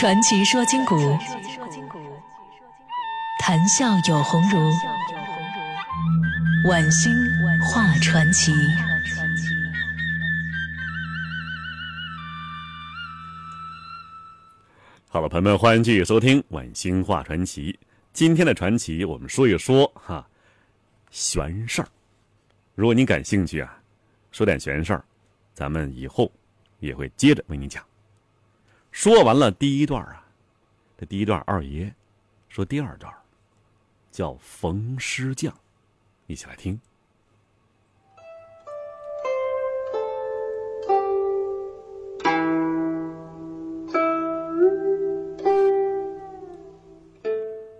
传奇说今古，谈笑有鸿儒。晚星画传奇。好了，朋友们，欢迎继续收听《晚星画传奇》。今天的传奇，我们说一说哈玄事儿。如果您感兴趣啊，说点玄事儿，咱们以后也会接着为您讲。说完了第一段啊，这第一段二爷说第二段，叫逢师匠，一起来听。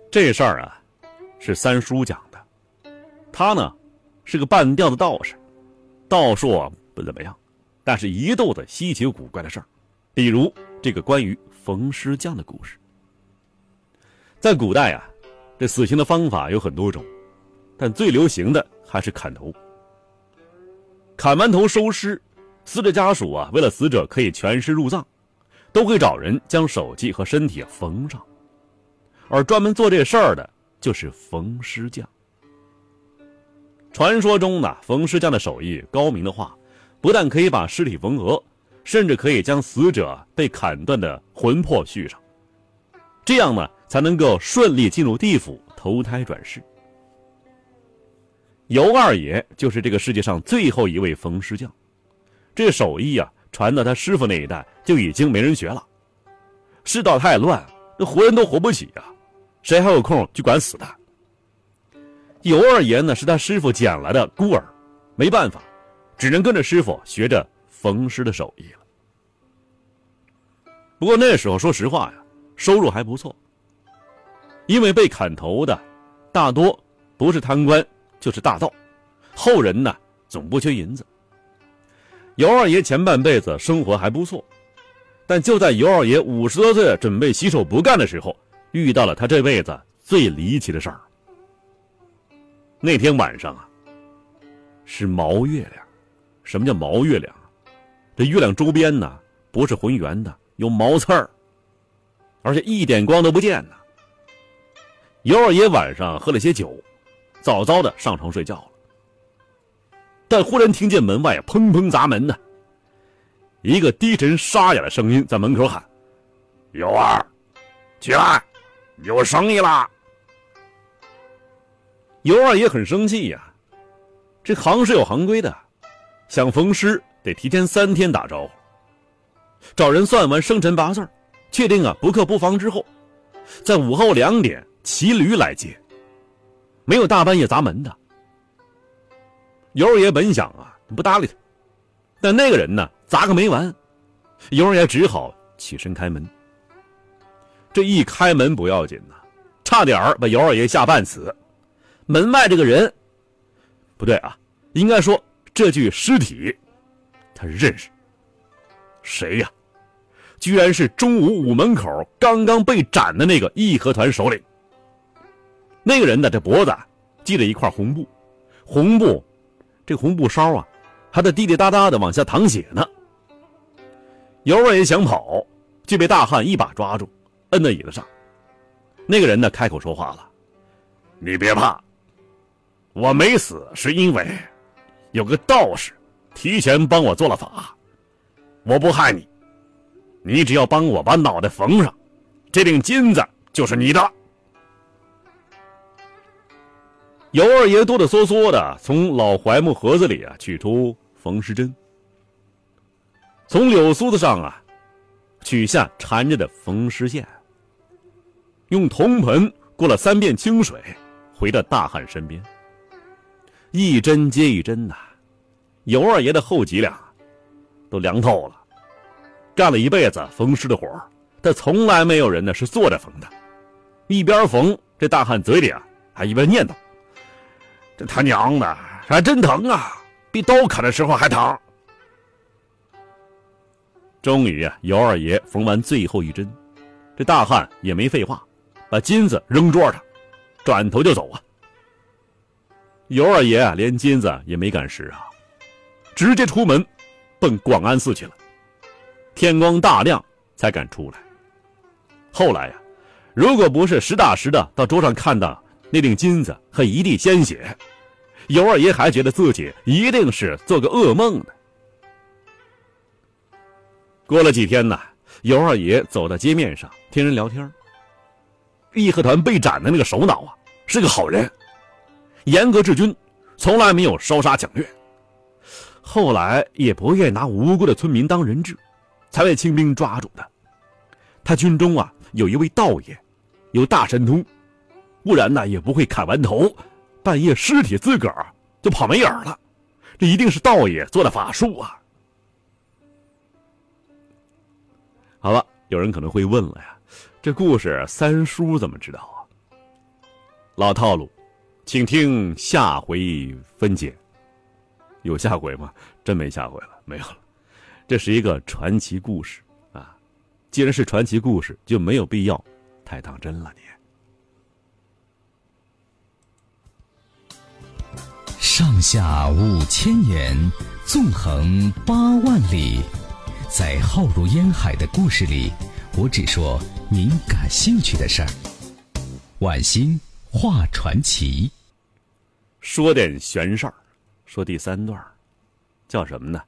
这事儿啊，是三叔讲的。他呢，是个半吊子道士，道术不怎么样，但是一肚子稀奇古怪的事儿，比如这个关于冯师匠的故事。在古代啊，这死刑的方法有很多种，但最流行的还是砍头。砍完头收尸，死者家属啊，为了死者可以全尸入葬，都会找人将手机和身体缝上。而专门做这事儿的，就是缝尸匠。传说中呢，缝尸匠的手艺高明的话，不但可以把尸体缝合，甚至可以将死者被砍断的魂魄续上，这样呢，才能够顺利进入地府投胎转世。尤二爷就是这个世界上最后一位缝尸匠，这手艺啊，传到他师傅那一代就已经没人学了。世道太乱，那活人都活不起呀。谁还有空去管死的？尤二爷呢，是他师傅捡来的孤儿，没办法，只能跟着师傅学着缝尸的手艺了。不过那时候，说实话呀，收入还不错。因为被砍头的大多不是贪官，就是大盗，后人呢总不缺银子。尤二爷前半辈子生活还不错，但就在尤二爷五十多岁准备洗手不干的时候。遇到了他这辈子最离奇的事儿。那天晚上啊，是毛月亮。什么叫毛月亮？这月亮周边呢，不是浑圆的，有毛刺儿，而且一点光都不见呢。尤二爷晚上喝了些酒，早早的上床睡觉了。但忽然听见门外砰砰砸门呢，一个低沉沙哑的声音在门口喊：“尤二，起来！”有生意啦！尤二爷很生气呀，这行是有行规的，想逢师得提前三天打招呼，找人算完生辰八字，确定啊不克不防之后，在午后两点骑驴来接，没有大半夜砸门的。尤二爷本想啊不搭理他，但那个人呢砸个没完，尤二爷只好起身开门。这一开门不要紧呐，差点把尤二爷吓半死。门外这个人，不对啊，应该说这具尸体，他认识。谁呀？居然是中午午门口刚刚被斩的那个义和团首领。那个人呢，这脖子系着一块红布，红布，这红布梢啊，还在滴滴答答的往下淌血呢。尤二爷想跑，就被大汉一把抓住。摁在椅子上，那个人呢开口说话了：“你别怕，我没死是因为有个道士提前帮我做了法，我不害你，你只要帮我把脑袋缝上，这锭金子就是你的。”尤二爷哆哆嗦嗦的从老槐木盒子里啊取出缝尸针，从柳苏子上啊取下缠着的缝尸线。用铜盆过了三遍清水，回到大汉身边。一针接一针呐，尤二爷的后脊梁都凉透了。干了一辈子缝尸的活他从来没有人呢是坐着缝的。一边缝，这大汉嘴里啊还一边念叨：“这他娘的还真疼啊，比刀砍的时候还疼。”终于啊，尤二爷缝完最后一针，这大汉也没废话。把金子扔桌上，转头就走啊！尤二爷，连金子也没敢拾啊，直接出门，奔广安寺去了。天光大亮才敢出来。后来呀，如果不是实打实的到桌上看到那锭金子和一地鲜血，尤二爷还觉得自己一定是做个噩梦呢。过了几天呢，尤二爷走到街面上听人聊天。义和团被斩的那个首脑啊，是个好人，严格治军，从来没有烧杀抢掠。后来也不愿拿无辜的村民当人质，才被清兵抓住的。他军中啊有一位道爷，有大神通，不然呢也不会砍完头，半夜尸体自个儿就跑没影了。这一定是道爷做的法术啊！好了，有人可能会问了呀。这故事三叔怎么知道啊？老套路，请听下回分解。有下回吗？真没下回了，没有了。这是一个传奇故事啊！既然是传奇故事，就没有必要太当真了。你上下五千年，纵横八万里，在浩如烟海的故事里。我只说您感兴趣的事儿。晚星画传奇，说点玄事儿，说第三段，叫什么呢？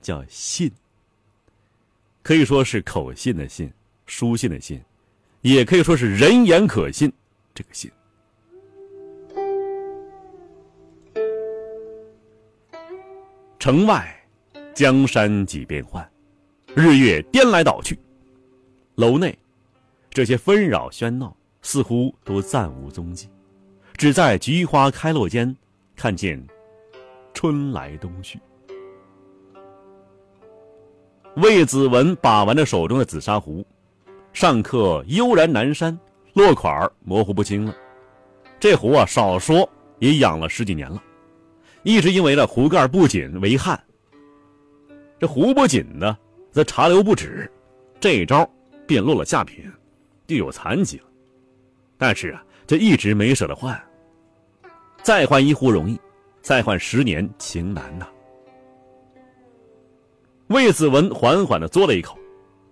叫信。可以说是口信的信，书信的信，也可以说是人言可信这个信。城外江山几变幻，日月颠来倒去。楼内，这些纷扰喧闹似乎都暂无踪迹，只在菊花开落间，看见春来冬去。魏子文把玩着手中的紫砂壶，上刻“悠然南山”，落款模糊不清了。这壶啊，少说也养了十几年了，一直因为呢壶盖不紧为憾。这壶不紧呢，则茶流不止。这一招。便落了下品，就有残疾了。但是啊，这一直没舍得换。再换一壶容易，再换十年情难呐。魏子文缓缓的嘬了一口，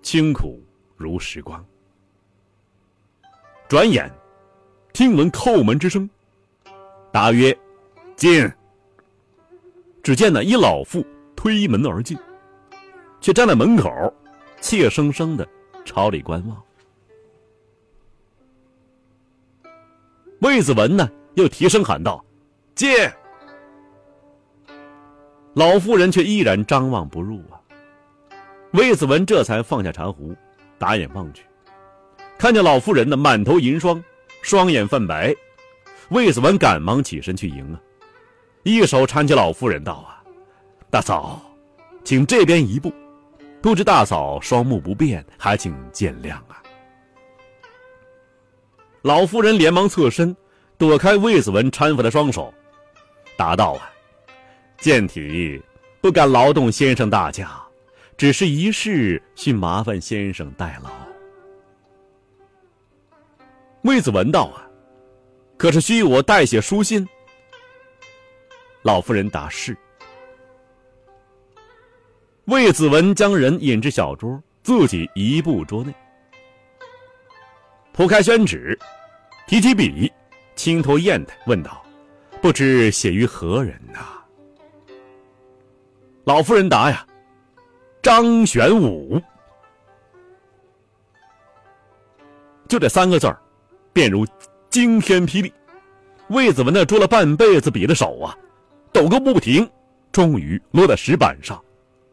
清苦如时光。转眼，听闻叩门之声，答曰：“进。”只见呢一老妇推门而进，却站在门口，怯生生的。朝里观望，魏子文呢又提声喊道：“进！”老妇人却依然张望不入啊。魏子文这才放下茶壶，打眼望去，看见老妇人的满头银霜，双眼泛白。魏子文赶忙起身去迎啊，一手搀起老妇人道：“啊，大嫂，请这边一步。”不知大嫂双目不便，还请见谅啊！老妇人连忙侧身，躲开魏子文搀扶的双手，答道：“啊，健体不敢劳动先生大驾，只是一事，需麻烦先生代劳。”魏子文道：“啊，可是需我代写书信？”老妇人答：“是。”魏子文将人引至小桌，自己移步桌内，铺开宣纸，提起笔，轻头砚台，问道：“不知写于何人呐？”老夫人答：“呀，张玄武。”就这三个字儿，便如惊天霹雳。魏子文那捉了半辈子笔的手啊，抖个不停，终于落在石板上。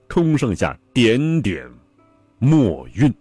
空剩下点点墨韵。